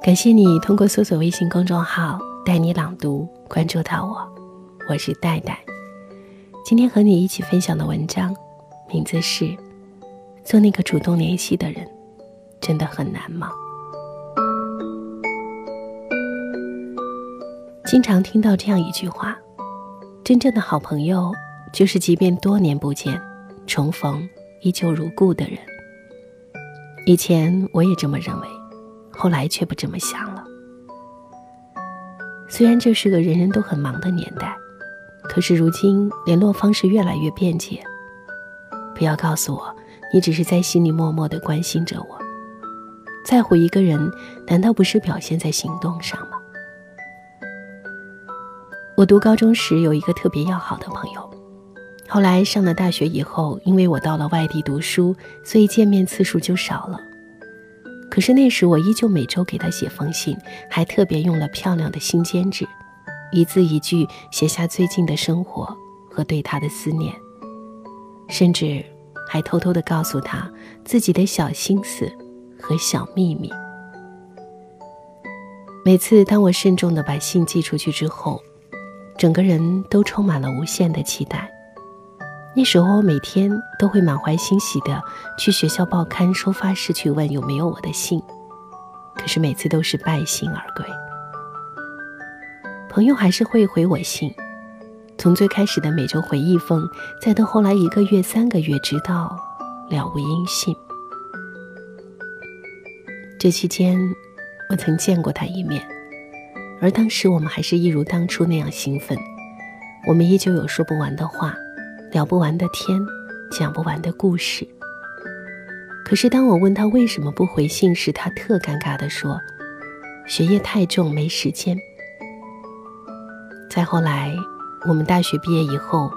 感谢你通过搜索微信公众号“带你朗读”关注到我，我是戴戴。今天和你一起分享的文章，名字是《做那个主动联系的人》，真的很难吗？经常听到这样一句话：真正的好朋友，就是即便多年不见，重逢依旧如故的人。以前我也这么认为。后来却不这么想了。虽然这是个人人都很忙的年代，可是如今联络方式越来越便捷。不要告诉我，你只是在心里默默的关心着我。在乎一个人，难道不是表现在行动上吗？我读高中时有一个特别要好的朋友，后来上了大学以后，因为我到了外地读书，所以见面次数就少了。可是那时我依旧每周给他写封信，还特别用了漂亮的新笺纸，一字一句写下最近的生活和对他的思念，甚至还偷偷的告诉他自己的小心思和小秘密。每次当我慎重的把信寄出去之后，整个人都充满了无限的期待。那时候，我每天都会满怀欣喜的去学校报刊收发室去问有没有我的信，可是每次都是败兴而归。朋友还是会回我信，从最开始的每周回一封，再到后来一个月、三个月，直到了无音信。这期间，我曾见过他一面，而当时我们还是一如当初那样兴奋，我们依旧有说不完的话。聊不完的天，讲不完的故事。可是当我问他为什么不回信时，他特尴尬地说：“学业太重，没时间。”再后来，我们大学毕业以后，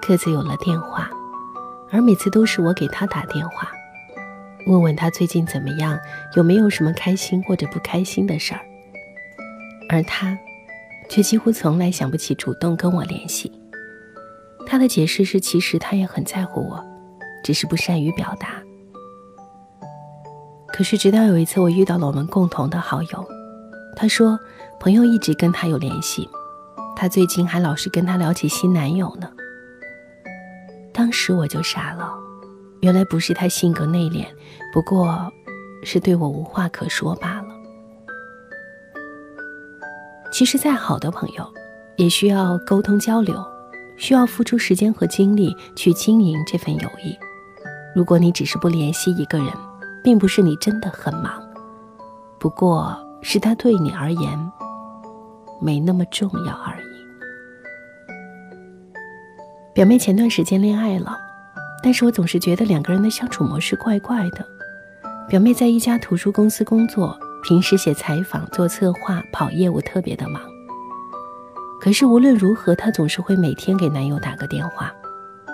各自有了电话，而每次都是我给他打电话，问问他最近怎么样，有没有什么开心或者不开心的事儿，而他却几乎从来想不起主动跟我联系。他的解释是，其实他也很在乎我，只是不善于表达。可是直到有一次，我遇到了我们共同的好友，他说朋友一直跟他有联系，他最近还老是跟他聊起新男友呢。当时我就傻了，原来不是他性格内敛，不过是对我无话可说罢了。其实再好的朋友，也需要沟通交流。需要付出时间和精力去经营这份友谊。如果你只是不联系一个人，并不是你真的很忙，不过是他对你而言没那么重要而已。表妹前段时间恋爱了，但是我总是觉得两个人的相处模式怪怪的。表妹在一家图书公司工作，平时写采访、做策划、跑业务，特别的忙。可是无论如何，她总是会每天给男友打个电话，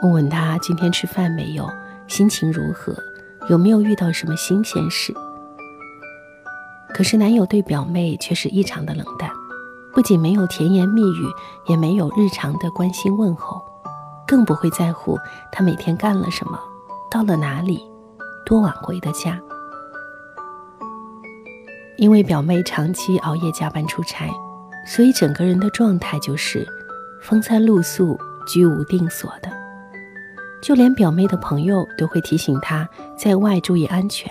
问问他今天吃饭没有，心情如何，有没有遇到什么新鲜事。可是男友对表妹却是异常的冷淡，不仅没有甜言蜜语，也没有日常的关心问候，更不会在乎她每天干了什么，到了哪里，多晚回的家。因为表妹长期熬夜加班出差。所以整个人的状态就是风餐露宿、居无定所的，就连表妹的朋友都会提醒她在外注意安全。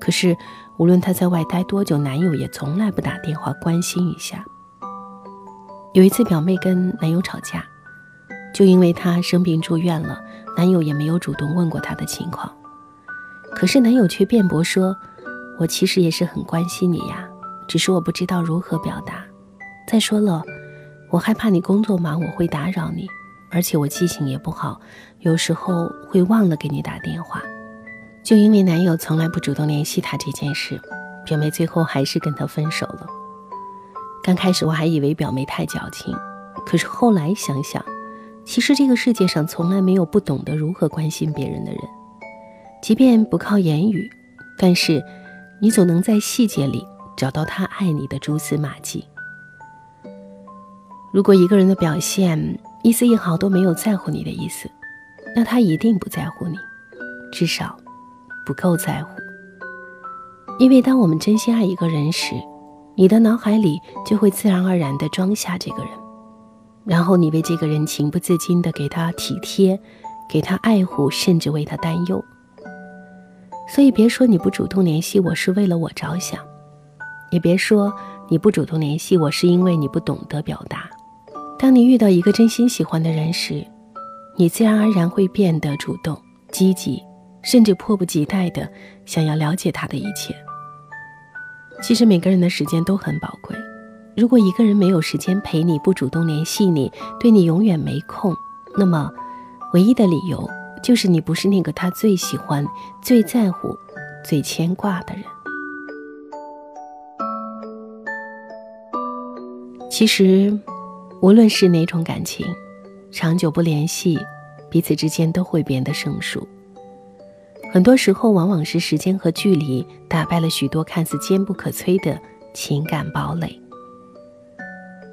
可是无论她在外待多久，男友也从来不打电话关心一下。有一次，表妹跟男友吵架，就因为她生病住院了，男友也没有主动问过她的情况。可是男友却辩驳说：“我其实也是很关心你呀，只是我不知道如何表达。”再说了，我害怕你工作忙，我会打扰你，而且我记性也不好，有时候会忘了给你打电话。就因为男友从来不主动联系她这件事，表妹最后还是跟他分手了。刚开始我还以为表妹太矫情，可是后来想想，其实这个世界上从来没有不懂得如何关心别人的人，即便不靠言语，但是你总能在细节里找到他爱你的蛛丝马迹。如果一个人的表现一丝一毫都没有在乎你的意思，那他一定不在乎你，至少不够在乎。因为当我们真心爱一个人时，你的脑海里就会自然而然地装下这个人，然后你为这个人情不自禁地给他体贴，给他爱护，甚至为他担忧。所以别说你不主动联系我是为了我着想，也别说你不主动联系我是因为你不懂得表达。当你遇到一个真心喜欢的人时，你自然而然会变得主动、积极，甚至迫不及待的想要了解他的一切。其实每个人的时间都很宝贵，如果一个人没有时间陪你，不主动联系你，对你永远没空，那么唯一的理由。就是你不是那个他最喜欢、最在乎、最牵挂的人。其实，无论是哪种感情，长久不联系，彼此之间都会变得生疏。很多时候，往往是时间和距离打败了许多看似坚不可摧的情感堡垒。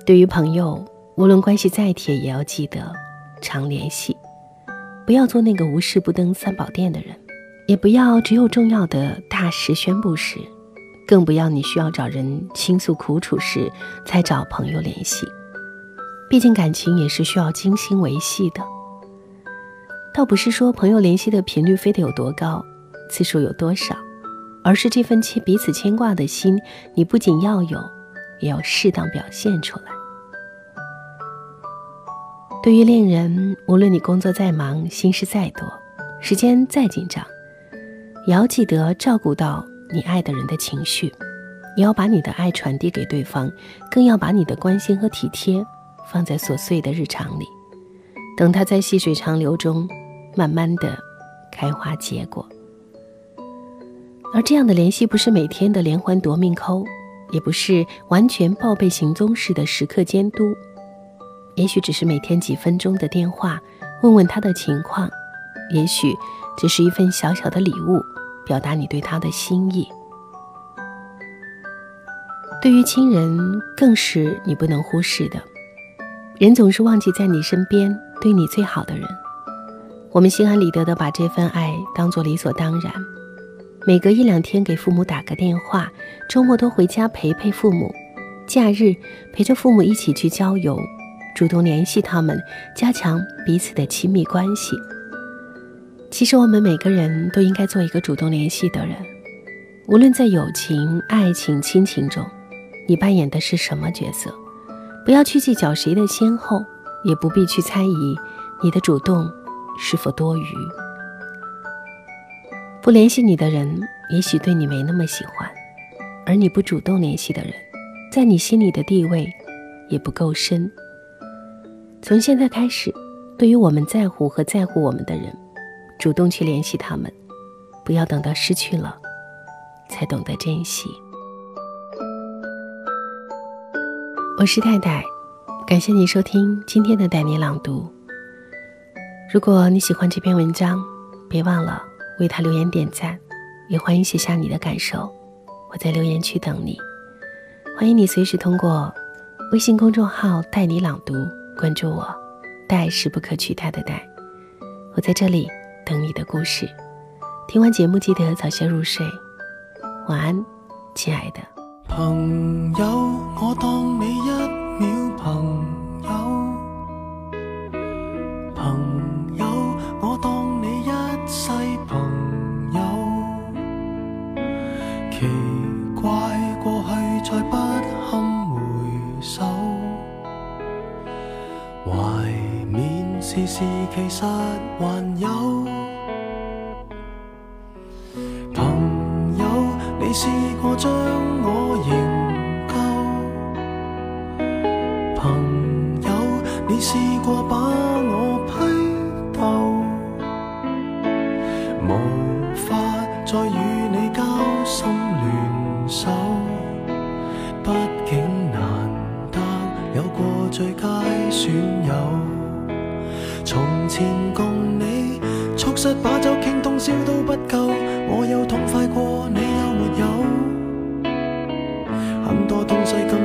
对于朋友，无论关系再铁，也要记得常联系。不要做那个无事不登三宝殿的人，也不要只有重要的大事宣布时，更不要你需要找人倾诉苦楚时才找朋友联系。毕竟感情也是需要精心维系的。倒不是说朋友联系的频率非得有多高，次数有多少，而是这份牵彼此牵挂的心，你不仅要有，也要适当表现出来。对于恋人，无论你工作再忙，心事再多，时间再紧张，也要记得照顾到你爱的人的情绪，也要把你的爱传递给对方，更要把你的关心和体贴放在琐碎的日常里，等他在细水长流中慢慢的开花结果。而这样的联系，不是每天的连环夺命扣，也不是完全报备行踪式的时刻监督。也许只是每天几分钟的电话，问问他的情况；也许只是一份小小的礼物，表达你对他的心意。对于亲人，更是你不能忽视的。人总是忘记在你身边对你最好的人，我们心安理得的把这份爱当做理所当然。每隔一两天给父母打个电话，周末都回家陪陪父母，假日陪着父母一起去郊游。主动联系他们，加强彼此的亲密关系。其实，我们每个人都应该做一个主动联系的人。无论在友情、爱情、亲情中，你扮演的是什么角色，不要去计较谁的先后，也不必去猜疑你的主动是否多余。不联系你的人，也许对你没那么喜欢；而你不主动联系的人，在你心里的地位也不够深。从现在开始，对于我们在乎和在乎我们的人，主动去联系他们，不要等到失去了，才懂得珍惜。我是太太，感谢你收听今天的带你朗读。如果你喜欢这篇文章，别忘了为他留言点赞，也欢迎写下你的感受，我在留言区等你。欢迎你随时通过微信公众号“带你朗读”。关注我，带是不可取代的带，我在这里等你的故事。听完节目记得早些入睡，晚安，亲爱的。朋友，我当你一秒朋友；朋友，我当你一世朋友。奇怪，过去再不堪回首。怀缅时事，其实还有你试过将我营救？朋友，你试过把我批斗？无法再与你交心联手，毕竟难得有过最佳。损友，从前共你促膝把酒倾通宵都不够，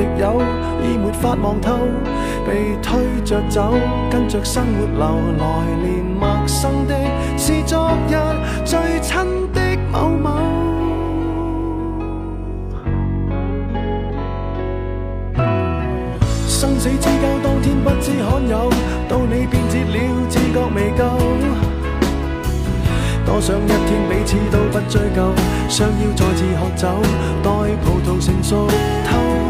我敌友，已没法望透，被推着走，跟着生活流，来年陌生的是昨日最亲的某某。生死之交，当天不知罕有，到你变节了，自觉未够。多想一天彼此都不追究，想要再次喝酒，待葡萄成熟透。